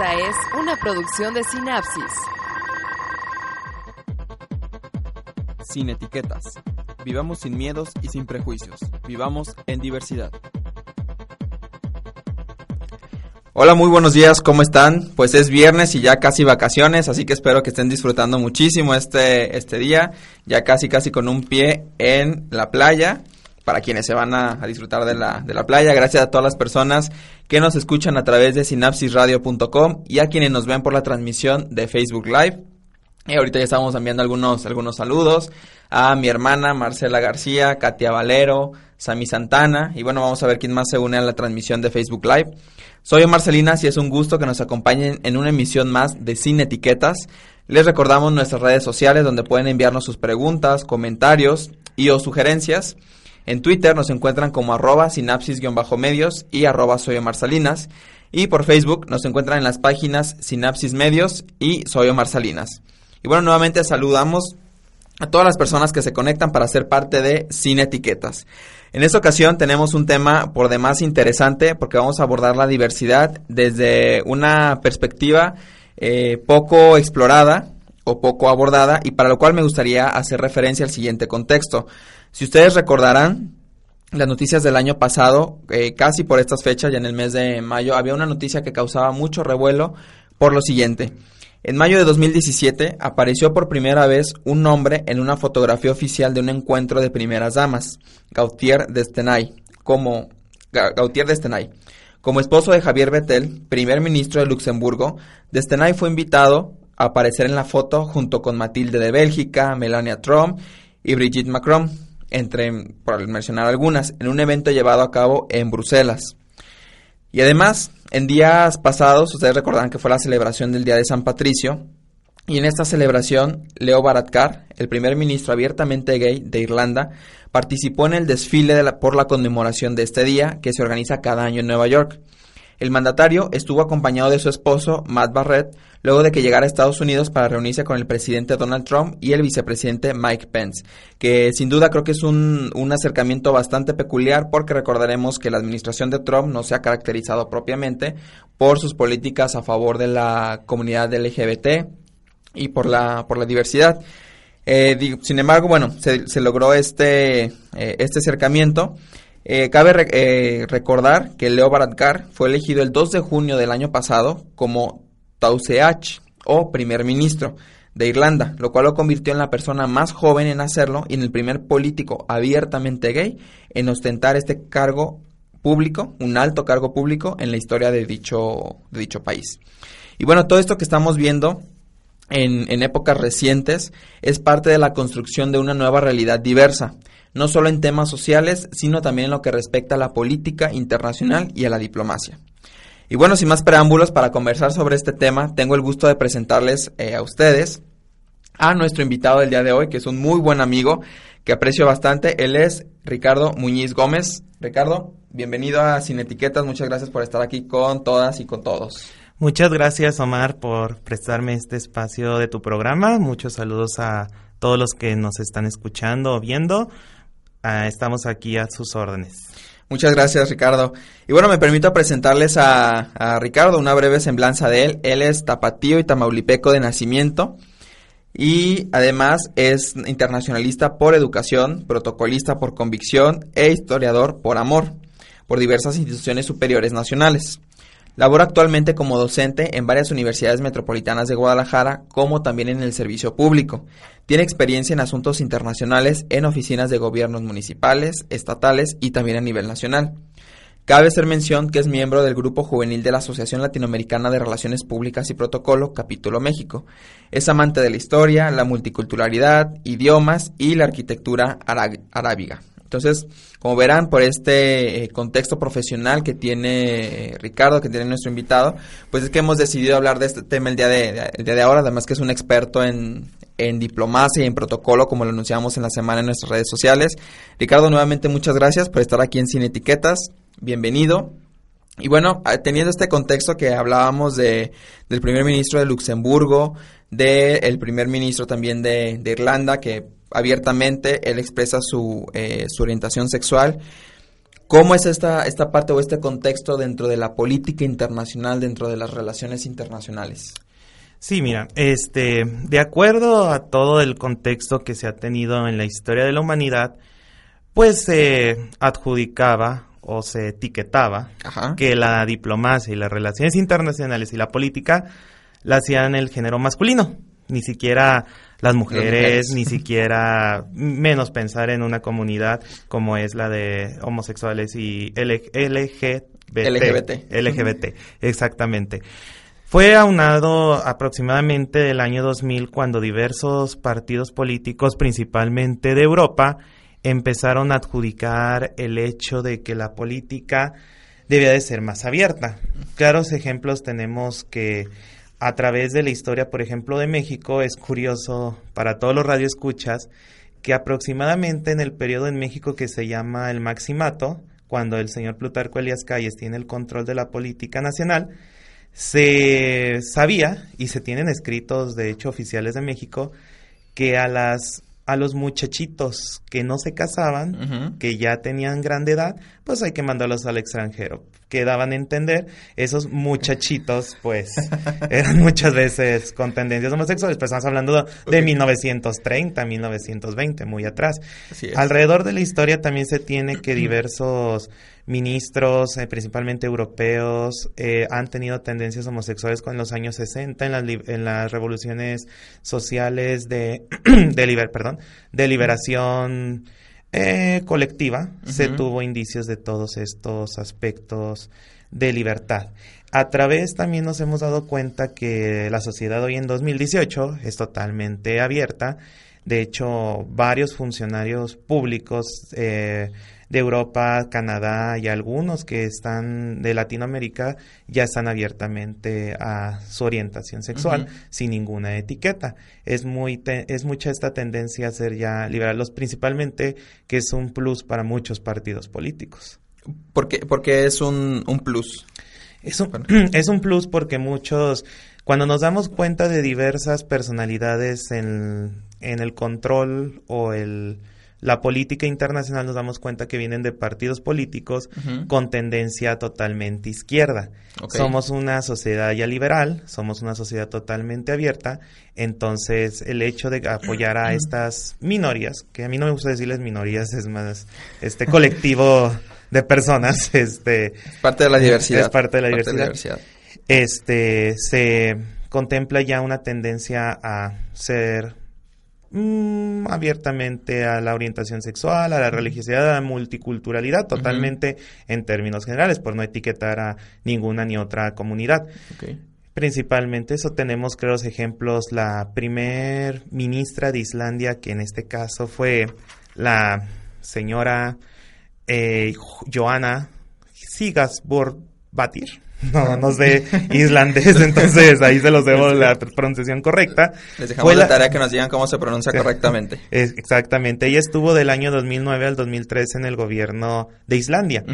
Esta es una producción de Sinapsis. Sin etiquetas. Vivamos sin miedos y sin prejuicios. Vivamos en diversidad. Hola, muy buenos días, ¿cómo están? Pues es viernes y ya casi vacaciones, así que espero que estén disfrutando muchísimo este, este día, ya casi casi con un pie en la playa, para quienes se van a, disfrutar de la, de la playa, gracias a todas las personas que nos escuchan a través de sinapsisradio.com y a quienes nos ven por la transmisión de Facebook Live. Y ahorita ya estamos enviando algunos, algunos saludos a mi hermana Marcela García, Katia Valero, Sami Santana y bueno, vamos a ver quién más se une a la transmisión de Facebook Live. Soy Omar Salinas y es un gusto que nos acompañen en una emisión más de Sin Etiquetas. Les recordamos nuestras redes sociales donde pueden enviarnos sus preguntas, comentarios y o sugerencias. En Twitter nos encuentran como arroba sinapsis-medios y arroba soy. Y por Facebook nos encuentran en las páginas Sinapsis Medios y Soy Omar. Y bueno, nuevamente saludamos a todas las personas que se conectan para ser parte de Sin Etiquetas. En esta ocasión tenemos un tema por demás interesante porque vamos a abordar la diversidad desde una perspectiva eh, poco explorada o poco abordada y para lo cual me gustaría hacer referencia al siguiente contexto. Si ustedes recordarán, las noticias del año pasado, eh, casi por estas fechas, ya en el mes de mayo, había una noticia que causaba mucho revuelo por lo siguiente. En mayo de 2017 apareció por primera vez un nombre en una fotografía oficial de un encuentro de primeras damas, Gautier Destenay, como Gautier Destenay. Como esposo de Javier Bettel, primer ministro de Luxemburgo, Destenay fue invitado a aparecer en la foto junto con Matilde de Bélgica, Melania Trump y Brigitte Macron, entre, por mencionar algunas, en un evento llevado a cabo en Bruselas. Y además, en días pasados, ustedes recordarán que fue la celebración del Día de San Patricio, y en esta celebración, Leo Varadkar, el primer ministro abiertamente gay de Irlanda, participó en el desfile por la conmemoración de este día que se organiza cada año en Nueva York. El mandatario estuvo acompañado de su esposo, Matt Barrett, luego de que llegara a Estados Unidos para reunirse con el presidente Donald Trump y el vicepresidente Mike Pence, que sin duda creo que es un, un acercamiento bastante peculiar porque recordaremos que la administración de Trump no se ha caracterizado propiamente por sus políticas a favor de la comunidad LGBT y por la, por la diversidad. Eh, sin embargo, bueno, se, se logró este, eh, este acercamiento. Eh, cabe eh, recordar que Leo Varadkar fue elegido el 2 de junio del año pasado como Taoiseach o primer ministro de Irlanda, lo cual lo convirtió en la persona más joven en hacerlo y en el primer político abiertamente gay en ostentar este cargo público, un alto cargo público en la historia de dicho, de dicho país. Y bueno, todo esto que estamos viendo en, épocas recientes es parte de la construcción de una nueva realidad diversa, no solo en temas sociales, sino también en lo que respecta a la política internacional y a la diplomacia. Y bueno, sin más preámbulos, para conversar sobre este tema, tengo el gusto de presentarles eh, a ustedes a nuestro invitado del día de hoy, que es un muy buen amigo que aprecio bastante. Él es Ricardo Muñiz Gómez. Ricardo, bienvenido a Sin Etiquetas. Muchas gracias por estar aquí con todas y con todos. Muchas gracias Omar por prestarme este espacio de tu programa. Muchos saludos a todos los que nos están escuchando o viendo. Ah, estamos aquí a sus órdenes. Muchas gracias, Ricardo. Y bueno, me permito presentarles a, a, Ricardo, una breve semblanza de él. Él es tapatío y tamaulipeco de nacimiento y además es internacionalista por educación, protocolista por convicción e historiador por amor por diversas instituciones superiores nacionales. Labora actualmente como docente en varias universidades metropolitanas de Guadalajara, como también en el servicio público. Tiene experiencia en asuntos internacionales en oficinas de gobiernos municipales, estatales y también a nivel nacional. Cabe hacer mención que es miembro del grupo juvenil de la Asociación Latinoamericana de Relaciones Públicas y Protocolo, Capítulo México. Es amante de la historia, la multiculturalidad, idiomas y la arquitectura arábiga. Entonces, como verán, por este eh, contexto profesional que tiene eh, Ricardo, que tiene nuestro invitado, pues es que hemos decidido hablar de este tema el día de, de ahora, además que es un experto en, en diplomacia y en protocolo, como lo anunciamos en la semana en nuestras redes sociales. Ricardo, nuevamente muchas gracias por estar aquí en Sin Etiquetas. Bienvenido. Y bueno, teniendo este contexto que hablábamos de, del primer ministro de Luxemburgo, del primer ministro también de, de, Irlanda, que abiertamente él expresa su, eh, su orientación sexual. ¿Cómo es esta, esta parte o este contexto dentro de la política internacional, dentro de las relaciones internacionales? Sí, mira, este, de acuerdo a todo el contexto que se ha tenido en la historia de la humanidad, pues se adjudicaba o se etiquetaba que la diplomacia y las relaciones internacionales y la política la hacían el género masculino. Ni siquiera las mujeres, ni siquiera menos pensar en una comunidad como es la de homosexuales y LGBT. LGBT. LGBT, exactamente. Fue aunado aproximadamente el año 2000 cuando diversos partidos políticos, principalmente de Europa, empezaron a adjudicar el hecho de que la política debía de ser más abierta. Claros ejemplos tenemos que a través de la historia, por ejemplo, de México, es curioso para todos los radioescuchas que aproximadamente en el periodo en México que se llama el Maximato, cuando el señor Plutarco Elías Calles tiene el control de la política nacional, se sabía, y se tienen escritos, de hecho, oficiales de México, que a las a los muchachitos que no se casaban, que ya tenían grande edad, pues hay que mandarlos al extranjero. Que daban a entender, esos muchachitos, pues, eran muchas veces con tendencias homosexuales, pues estamos hablando de 1930, 1920, muy atrás. Alrededor de la historia también se tiene que diversos ministros, eh, principalmente europeos, eh, han tenido tendencias homosexuales con los años 60 en las, en las revoluciones sociales de, de, perdón, de liberación eh, colectiva. Se tuvo indicios de todos estos aspectos de libertad. A través también nos hemos dado cuenta que la sociedad hoy en 2018 es totalmente abierta. De hecho, varios funcionarios públicos eh, de Europa, Canadá y algunos que están de Latinoamérica ya están abiertamente a su orientación sexual sin ninguna etiqueta. Es muy es mucha esta tendencia a ser ya liberales, principalmente que es un plus para muchos partidos políticos. ¿Por qué, porque es un, un plus? Es un, es un plus porque muchos, cuando nos damos cuenta de diversas personalidades en, en el control o el la política internacional nos damos cuenta que vienen de partidos políticos con tendencia totalmente izquierda. Somos una sociedad ya liberal, somos una sociedad totalmente abierta, entonces el hecho de apoyar a estas minorías, que a mí no me gusta decirles minorías, es más este colectivo de personas, este parte de la diversidad. Es parte de la, diversidad. Este se contempla ya una tendencia a ser Mm, abiertamente a la orientación sexual, a la religiosidad, a la multiculturalidad, totalmente en términos generales, por no etiquetar a ninguna ni otra comunidad. Principalmente eso tenemos, creo, los ejemplos, la primer ministra de Islandia, que en este caso fue la señora eh, Johanna Sigasbord Batir no, no sé islandés, entonces ahí se los debo la pronunciación correcta. Les dejamos la, tarea que nos digan cómo se pronuncia correctamente. exactamente, ella estuvo del año 2009 al 2013 en el gobierno de Islandia.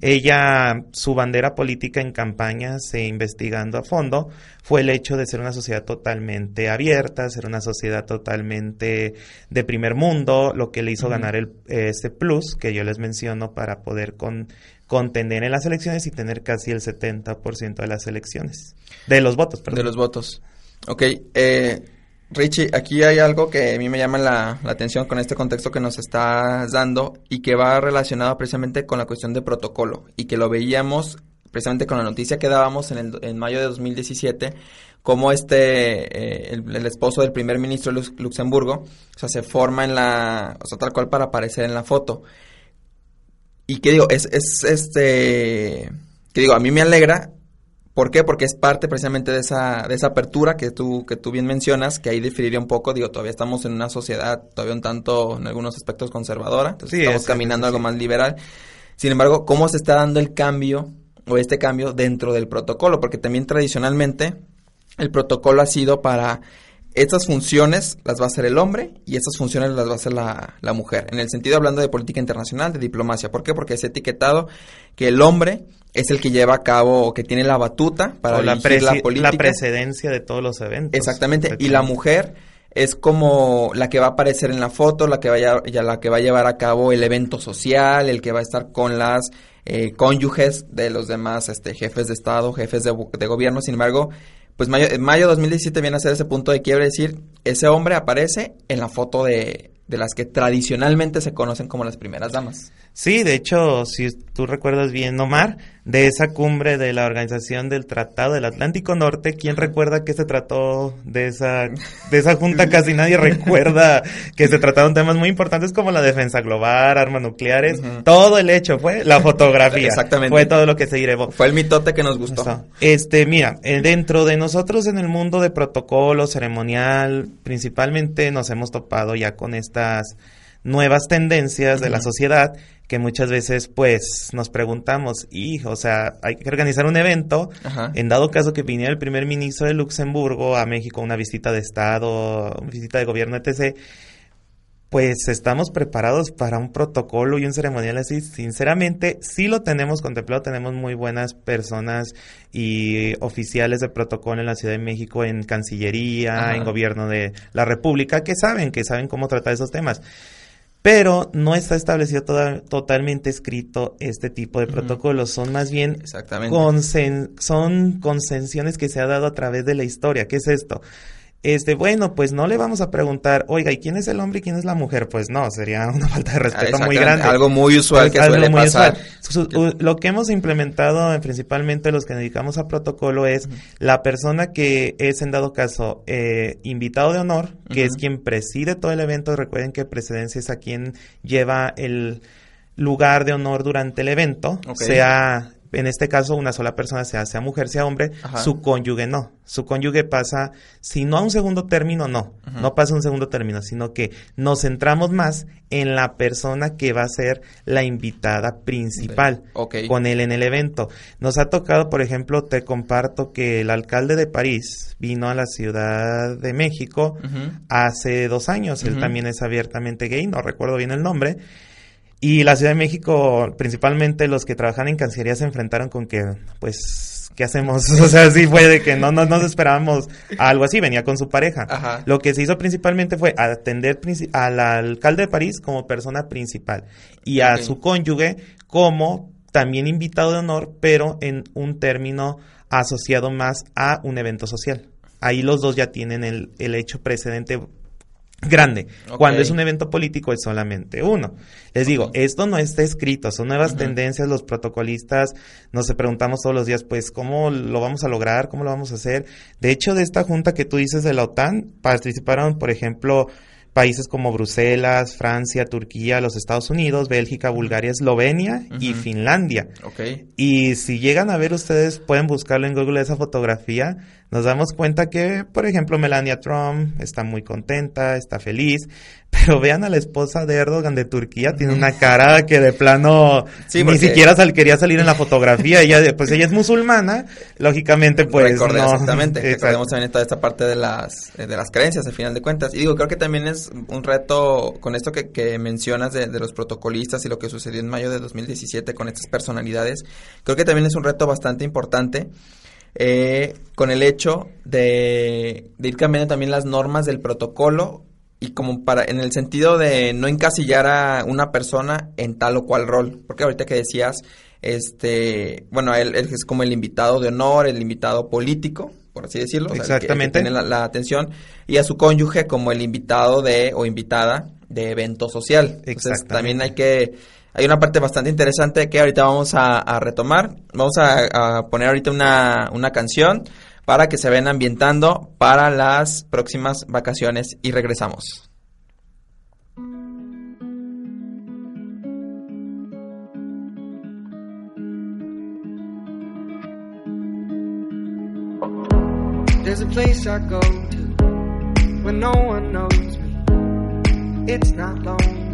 Ella, su bandera política en campañas e investigando a fondo fue el hecho de ser una sociedad totalmente abierta, ser una sociedad totalmente de primer mundo, lo que le hizo ganar el, este plus que yo les menciono para poder con contender en las elecciones y tener casi el 70% de las elecciones. De los votos, perdón. De los votos. Ok. Eh, Richie, aquí hay algo que a mí me llama la, atención con este contexto que nos estás dando y que va relacionado precisamente con la cuestión de protocolo y que lo veíamos precisamente con la noticia que dábamos en, el, en mayo de 2017, como este, eh, el, esposo del primer ministro de Luxemburgo, o sea, se forma en la, o sea, tal cual para aparecer en la foto. Y que digo, es, es este, que digo, a mí me alegra ¿Por qué? Porque es parte precisamente de esa, de esa apertura que tú, que tú bien mencionas, que ahí diferiría un poco, digo, todavía estamos en una sociedad todavía un tanto, en algunos aspectos conservadora, entonces estamos caminando algo más liberal. Sin embargo, ¿cómo se está dando el cambio o este cambio dentro del protocolo? Porque también tradicionalmente el protocolo ha sido para estas funciones las va a hacer el hombre y estas funciones las va a hacer la, la, mujer. En el sentido hablando de política internacional, de diplomacia. ¿Por qué? Porque es etiquetado que el hombre es el que lleva a cabo o que tiene la batuta para la, la política. La precedencia de todos los eventos. Exactamente. Y la mujer es como la que va a aparecer en la foto, la que vaya, ya la que va a llevar a cabo el evento social, el que va a estar con las eh, cónyuges de los demás este, jefes de Estado, jefes de, de gobierno. Sin embargo, pues mayo, mayo 2017 viene a ser ese punto de quiebre, decir, ese hombre aparece en la foto de, de las que tradicionalmente se conocen como las primeras damas. Sí, de hecho, si tú recuerdas bien, Omar, de esa cumbre de la Organización del Tratado del Atlántico Norte, ¿quién recuerda que se trató de esa, de esa junta? Casi nadie recuerda que se trataron temas muy importantes como la defensa global, armas nucleares. Todo el hecho fue la fotografía. Exactamente. Fue todo lo que se llevó. Fue el mitote que nos gustó. Este, mira, eh, dentro de nosotros en el mundo de protocolo ceremonial, principalmente nos hemos topado ya con estas nuevas tendencias de la sociedad que muchas veces pues nos preguntamos, y, o sea, hay que organizar un evento, en dado caso que viniera el primer ministro de Luxemburgo a México, una visita de Estado, una visita de gobierno, etc., pues estamos preparados para un protocolo y un ceremonial así. Sinceramente, sí lo tenemos contemplado, tenemos muy buenas personas y oficiales de protocolo en la Ciudad de México, en Cancillería, en Gobierno de la República, que saben, que saben cómo tratar esos temas pero no está establecido totalmente escrito este tipo de protocolos, son más bien son concesiones que se ha dado a través de la historia. ¿Qué es esto? Este, bueno, pues no le vamos a preguntar, oiga, ¿y quién es el hombre y quién es la mujer? Pues no, sería una falta de respeto muy grande. Algo muy usual que suele pasar. Lo que hemos implementado, eh, principalmente los que dedicamos a protocolo, es la persona que es, en dado caso, eh, invitado de honor, que es quien preside todo el evento. Recuerden que presidencia es a quien lleva el lugar de honor durante el evento, sea en este caso una sola persona, sea, sea mujer, sea hombre, su cónyuge no. Su cónyuge pasa, si no a un segundo término, no, no pasa a un segundo término, sino que nos centramos más en la persona que va a ser la invitada principal con él en el evento. Nos ha tocado, por ejemplo, te comparto que el alcalde de París vino a la Ciudad de México hace dos años, él también es abiertamente gay, no recuerdo bien el nombre, y la Ciudad de México, principalmente los que trabajan en Cancillería, se enfrentaron con que, pues, ¿qué hacemos? O sea, sí fue de que no, no nos esperábamos algo así, venía con su pareja. Lo que se hizo principalmente fue atender al alcalde de París como persona principal y a su cónyuge como también invitado de honor, pero en un término asociado más a un evento social. Ahí los dos ya tienen el, el hecho precedente grande. Cuando es un evento político es solamente uno. Les digo, esto no está escrito, son nuevas tendencias, los protocolistas nos preguntamos todos los días, pues, ¿cómo lo vamos a lograr? ¿Cómo lo vamos a hacer? De hecho, de esta junta que tú dices de la OTAN, participaron, por ejemplo, países como Bruselas, Francia, Turquía, los Estados Unidos, Bélgica, Bulgaria, Eslovenia y Finlandia. Okay. Y si llegan a ver ustedes, pueden buscarlo en Google esa fotografía, nos damos cuenta que, por ejemplo, Melania Trump está muy contenta, está feliz, pero vean a la esposa de Erdogan de Turquía, tiene una cara que de plano ni siquiera quería salir en la fotografía, ella pues ella es musulmana, lógicamente pues no. Exactamente, recordemos también toda esta parte de las eh, de las creencias al final de cuentas. Y digo, creo que también es un reto con esto que, que mencionas de, de los protocolistas y lo que sucedió en mayo de 2017 con estas personalidades, creo que también es un reto bastante importante eh, con el hecho de, ir cambiando también las normas del protocolo y como para en el sentido de no encasillar a una persona en tal o cual rol. Porque ahorita que decías este bueno él, es como el invitado de honor el invitado político por así decirlo exactamente. tiene la, atención y a su cónyuge como el invitado de o invitada de evento social. Entonces también hay que hay una parte bastante interesante que ahorita vamos a, retomar. Vamos a, poner ahorita una, una canción para que se ven ambientando para las próximas vacaciones y regresamos. There's a place I go to when no one knows me. It's not lonely,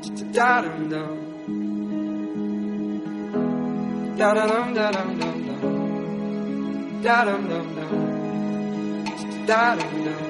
Da dum dum. Da dum da dum dum dum. Da dum dum dum. Da dum dum.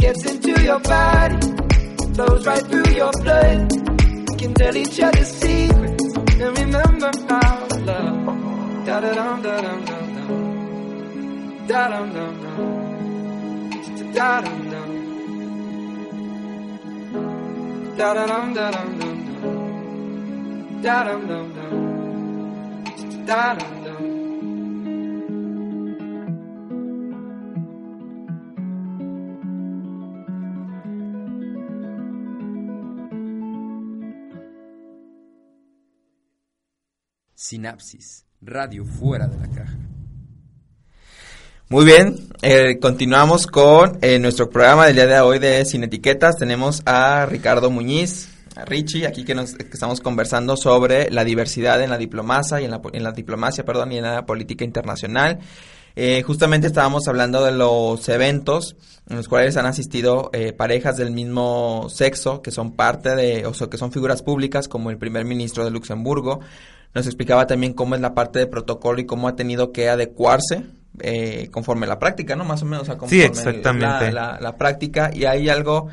Gets into your body, flows right through your blood. We can tell each other secrets and remember to love. Da da dum da dum dum dum. Da dum dum dum. Da dum dum. Da dum dum dum dum. Da dum dum dum. Da dum. Sinapsis, radio fuera de la caja. Muy bien, eh, continuamos con eh, nuestro programa del día de hoy de Sin Etiquetas. Tenemos a Ricardo Muñiz, a Richie, aquí que, nos, estamos conversando sobre la diversidad en la diplomacia y en la, en la diplomacia, perdón, y en la política internacional. Eh, justamente estábamos hablando de los eventos en los cuales han asistido eh, parejas del mismo sexo que son parte de, o sea, que son figuras públicas, como el primer ministro de Luxemburgo. Nos explicaba también cómo es la parte de protocolo y cómo ha tenido que adecuarse eh, conforme la práctica, ¿no? Más o menos, o sea, conforme Sí, exactamente. La, la, la práctica. Y hay algo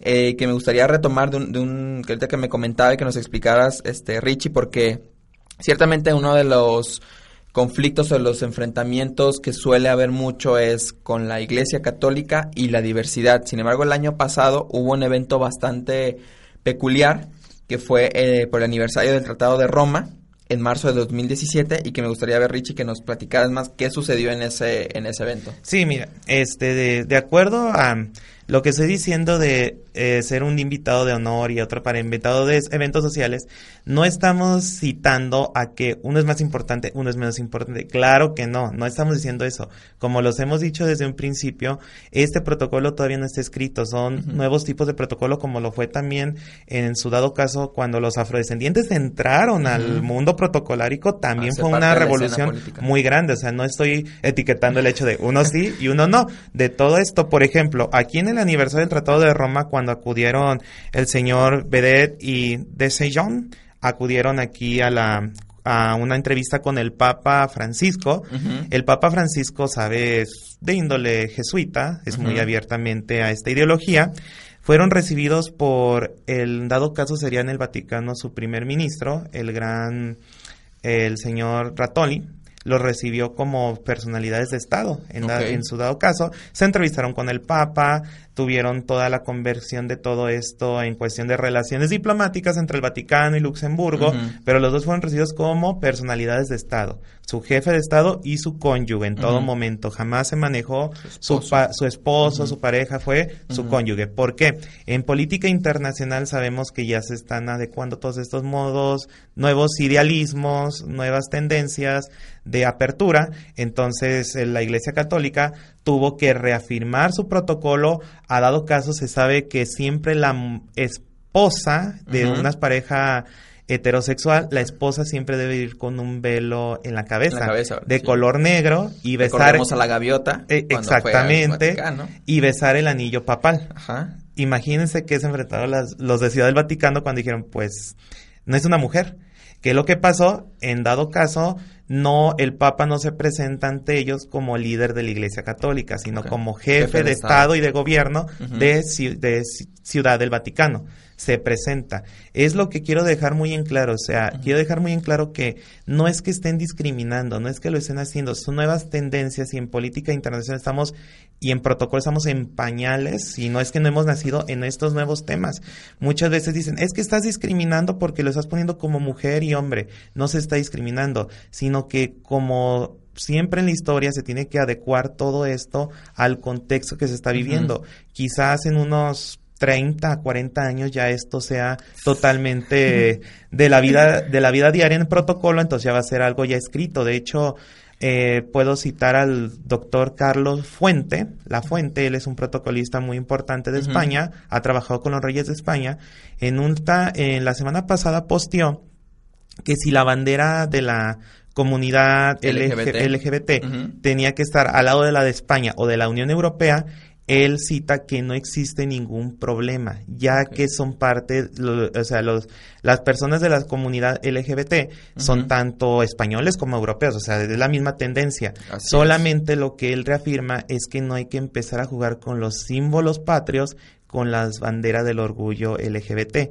eh, que me gustaría retomar de un, de un, que ahorita que me comentaba y que nos explicaras, este, Richie, porque ciertamente uno de los conflictos o los enfrentamientos que suele haber mucho es con la Iglesia Católica y la diversidad. Sin embargo, el año pasado hubo un evento bastante peculiar que fue eh, por el aniversario del Tratado de Roma en marzo de 2017 y que me gustaría ver Richie que nos platicaras más qué sucedió en ese en ese evento. Sí, mira, este de, de acuerdo a lo que estoy diciendo de eh, ser un invitado de honor y otro para invitado de eventos sociales, no estamos citando a que uno es más importante, uno es menos importante. Claro que no, no estamos diciendo eso. Como los hemos dicho desde un principio, este protocolo todavía no está escrito. Son uh -huh. nuevos tipos de protocolo, como lo fue también en su dado caso cuando los afrodescendientes entraron uh -huh. al mundo protocolárico, también fue una revolución muy grande. O sea, no estoy etiquetando el hecho de uno sí y uno no. De todo esto, por ejemplo, aquí en el aniversario del Tratado de Roma, cuando acudieron el señor Bedet y de Sejon, acudieron aquí a la a una entrevista con el Papa Francisco. El Papa Francisco sabe es de índole jesuita, es muy abiertamente a esta ideología. Fueron recibidos por, el dado caso sería en el Vaticano su primer ministro, el gran, el señor Ratoli, los recibió como personalidades de Estado en, en, su dado caso. Se entrevistaron con el Papa, tuvieron toda la conversión de todo esto en cuestión de relaciones diplomáticas entre el Vaticano y Luxemburgo, pero los dos fueron recibidos como personalidades de Estado, su jefe de Estado y su cónyuge en todo momento. Jamás se manejó su esposo, su, esposo su pareja, fue su cónyuge. ¿Por qué? En política internacional sabemos que ya se están adecuando todos estos modos, nuevos idealismos, nuevas tendencias de apertura. Entonces, la Iglesia Católica tuvo que reafirmar su protocolo. Ha dado caso, se sabe que siempre la esposa de una pareja heterosexual, la esposa siempre debe ir con un velo en la cabeza, de color negro y besar a la gaviota eh, exactamente y besar el anillo papal. Imagínense que se enfrentaron las, los de Ciudad del Vaticano cuando dijeron, pues no es una mujer. ¿Qué es lo que pasó? En dado caso, no, el Papa no se presenta ante ellos como líder de la Iglesia Católica, sino como jefe, de, Estado. y de gobierno de, de Ciudad del Vaticano se presenta. Es lo que quiero dejar muy en claro, o sea, quiero dejar muy en claro que no es que estén discriminando, no es que lo estén haciendo, son nuevas tendencias y en política internacional estamos y en protocolo estamos en pañales y no es que no hemos nacido en estos nuevos temas. Muchas veces dicen, es que estás discriminando porque lo estás poniendo como mujer y hombre. No se está discriminando, sino que como siempre en la historia se tiene que adecuar todo esto al contexto que se está viviendo. Quizás en unos 30, 40 años ya esto sea totalmente de la vida de la vida diaria en protocolo, entonces ya va a ser algo ya escrito. De hecho, eh, puedo citar al doctor Carlos Fuente, La Fuente, él es un protocolista muy importante de España, ha trabajado con los reyes de España. En, un en la semana pasada posteó que si la bandera de la comunidad LGBT, tenía que estar al lado de la de España o de la Unión Europea, él cita que no existe ningún problema, ya que son parte, o sea, los, las personas de la comunidad LGBT son tanto españoles como europeos, o sea, es la misma tendencia. Solamente lo que él reafirma es que no hay que empezar a jugar con los símbolos patrios con las banderas del orgullo LGBT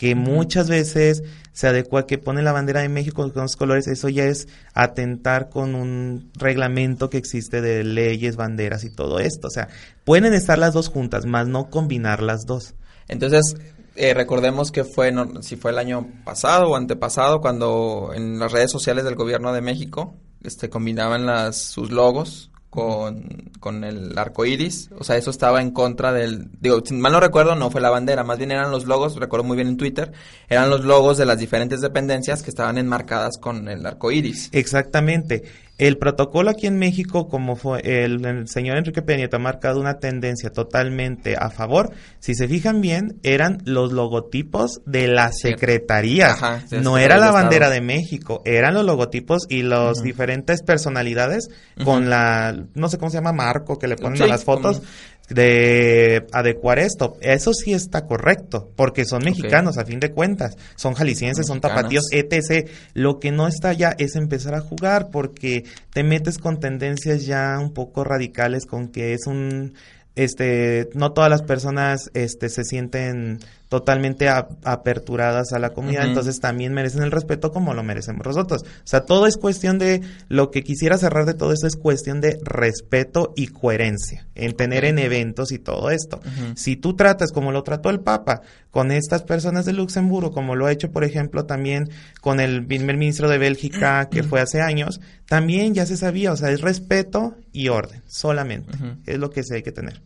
que muchas veces se adecua que pone la bandera de México con los colores, eso ya es atentar con un reglamento que existe de leyes, banderas y todo esto. O sea, pueden estar las dos juntas, más no combinar las dos. Entonces, eh, recordemos que fue, si fue el año pasado o antepasado, cuando en las redes sociales del gobierno de México este, combinaban las, sus logos con, con el arco iris. O sea, eso estaba en contra del. Digo, si mal no recuerdo, no fue la bandera, más bien eran los logos, recuerdo muy bien en Twitter, eran los logos de las diferentes dependencias que estaban enmarcadas con el arco iris. Exactamente. El protocolo aquí en México, como fue el, señor Enrique Peña ha marcado una tendencia totalmente a favor. Si se fijan bien, eran los logotipos de la secretaría. no era la bandera de México, eran los logotipos y las diferentes personalidades con la, no sé cómo se llama, marco que le ponen a las fotos de adecuar esto. Eso sí está correcto, porque son mexicanos a fin de cuentas, son jaliscienses, son tapatíos, etc. Lo que no está ya es empezar a jugar, porque te metes con tendencias ya un poco radicales, con que es un este no todas las personas este se sienten totalmente aperturadas a la comunidad, entonces también merecen el respeto como lo merecemos nosotros. O sea, todo es cuestión de, lo que quisiera cerrar de todo esto es cuestión de respeto y coherencia en tener en eventos y todo esto. Si tú tratas como lo trató el Papa con estas personas de Luxemburgo, como lo ha hecho, por ejemplo, también con el primer ministro de Bélgica, que fue hace años, también ya se sabía, o sea, es respeto y orden, solamente. Es lo que se hay que tener.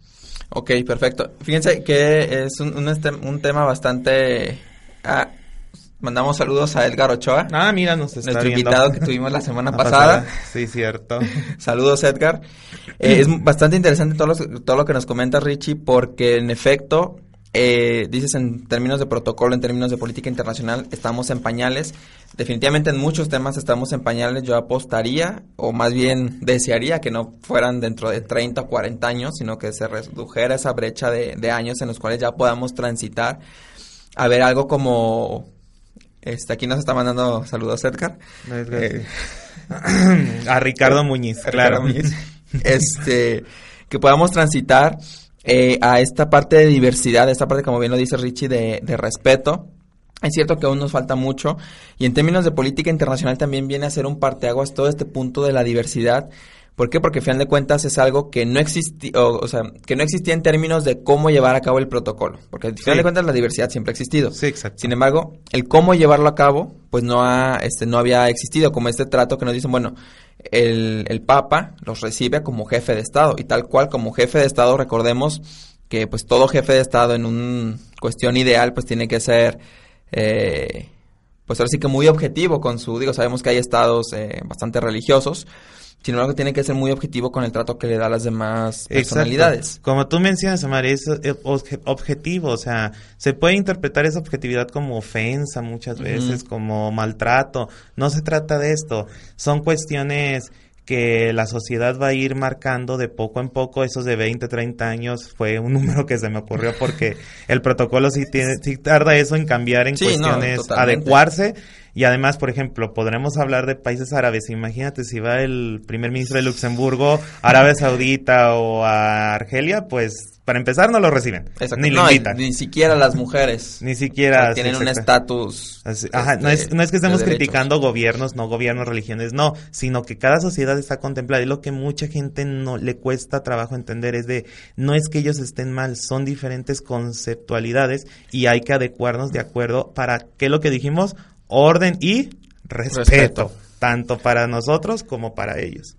Ok, perfecto. Fíjense que es un, un, tema bastante... Ah, mandamos saludos a Edgar Ochoa. Ah, mira, nos está Nuestro invitado que tuvimos la semana pasada. Sí, cierto. saludos, Edgar. Eh, es bastante interesante todo lo, todo lo que nos comenta Richie porque, en efecto, eh, dices en términos de protocolo, en términos de política internacional, estamos en pañales. Definitivamente en muchos temas estamos en pañales. Yo apostaría, o más bien desearía que no fueran dentro de 30 o 40 años, sino que se redujera esa brecha de, años en los cuales ya podamos transitar a ver algo como Este, aquí nos está mandando saludos Edgar. No es Eh, a Ricardo Muñiz, claro. Ricardo Muñiz. Este, que podamos transitar eh, a esta parte de diversidad, esta parte, como bien lo dice Richie, de, de respeto. Es cierto que aún nos falta mucho y en términos de política internacional también viene a ser un parteaguas todo este punto de la diversidad. ¿Por qué? Porque al final de cuentas es algo que no existía, o, o sea, que no existía en términos de cómo llevar a cabo el protocolo. Porque al final Sí. de cuentas la diversidad siempre ha existido. Sí, exacto. Sin embargo, el cómo llevarlo a cabo, pues no ha, este, no había existido, como este trato que nos dicen, bueno, el, el Papa los recibe como jefe de Estado, y tal cual como jefe de Estado, recordemos que pues todo jefe de Estado en una cuestión ideal, pues tiene que ser, eh, pues ahora sí que muy objetivo con su, digo, sabemos que hay estados eh, bastante religiosos, sin embargo tiene que ser muy objetivo con el trato que le da a las demás Exacto. personalidades. Como tú mencionas, Amari, es eh, obje- objetivo, o sea, se puede interpretar esa objetividad como ofensa muchas veces, como maltrato. No se trata de esto, son cuestiones que la sociedad va a ir marcando de poco en poco, esos de 20, 30 años fue un número que se me ocurrió porque el protocolo sí, tiene, sí tarda eso en cambiar en Sí, no, cuestiones, totalmente. adecuarse y además, por ejemplo, podremos hablar de países árabes. Imagínate si va el primer ministro de Luxemburgo, Arabia Saudita o a Argelia, pues para empezar no lo reciben, Exacto. ni lo No, ni siquiera las mujeres. ni O siquiera sea, tienen un estatus. Ajá, no, es, este, no es que estemos criticando gobiernos, no gobiernos, religiones, no, sino que cada sociedad está contemplada y lo que mucha gente no le cuesta trabajo entender es de, no es que ellos estén mal, son diferentes conceptualidades y hay que adecuarnos de acuerdo para, ¿qué es lo que dijimos? Orden y respeto, Respeto. tanto para nosotros como para ellos.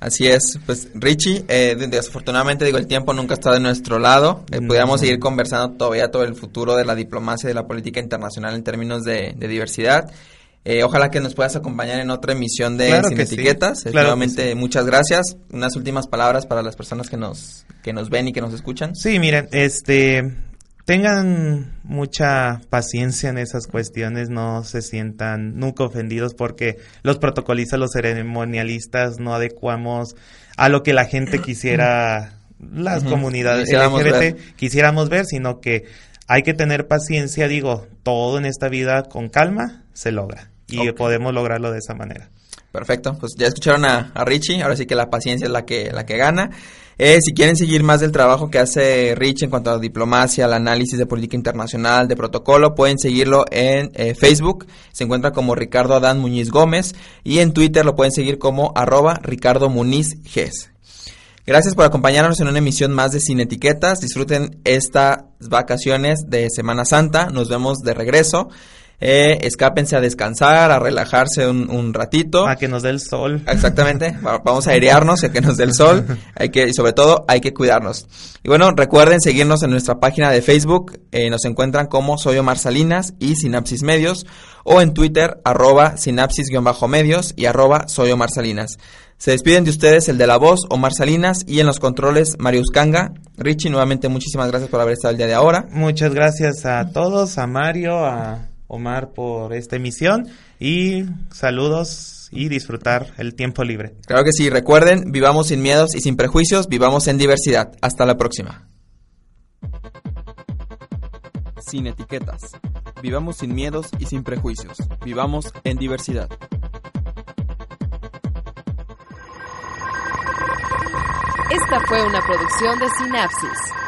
Así es, pues Richie, eh, de- desafortunadamente digo, el tiempo nunca está de nuestro lado. Eh, No. Podríamos seguir conversando todavía todo el futuro de la diplomacia y de la política internacional en términos de, de diversidad. Eh, ojalá que nos puedas acompañar en otra emisión de Claro Sin que sí, Etiquetas. Eh, claro que Nuevamente, sí. muchas gracias. Unas últimas palabras para las personas que nos, que nos ven y que nos escuchan. Sí, miren, este, tengan mucha paciencia en esas cuestiones, no se sientan nunca ofendidos porque los protocolistas, los ceremonialistas no adecuamos a lo que la gente quisiera, las comunidades quisiéramos LGBT ver. quisiéramos ver, sino que hay que tener paciencia, digo, todo en esta vida con calma se logra y podemos lograrlo de esa manera. Perfecto, pues ya escucharon a, a Richie, ahora sí que la paciencia es la que, la que gana. Eh, si quieren seguir más del trabajo que hace Richie en cuanto a diplomacia, al análisis de política internacional, de protocolo, pueden seguirlo en eh, Facebook, se encuentra como Ricardo Adán Muñiz Gómez, y en Twitter lo pueden seguir como arroba Ricardo Muniz Ges. Gracias por acompañarnos en una emisión más de Sin Etiquetas. Disfruten estas vacaciones de Semana Santa. Nos vemos de regreso. Eh, escápense a descansar, a relajarse un, un ratito. A que nos dé el sol. Exactamente, va- vamos a airearnos, a que nos dé el sol, hay que, y sobre todo hay que cuidarnos. Y bueno, recuerden seguirnos en nuestra página de Facebook, eh, nos encuentran como Soy Omar Salinas y Sinapsis Medios, o en Twitter, arroba sinapsis-medios y arroba Soy Omar Salinas. Se despiden de ustedes el de la voz, Omar Salinas, y en los controles, Marius Kanga. Richie, nuevamente muchísimas gracias por haber estado el día de ahora. Muchas gracias a todos, a Mario, a Omar por esta emisión y saludos y disfrutar el tiempo libre. Claro que sí, recuerden, vivamos sin miedos y sin prejuicios, vivamos en diversidad. Hasta la próxima. Sin etiquetas. Vivamos sin miedos y sin prejuicios. Vivamos en diversidad. Esta fue una producción de Sinapsis.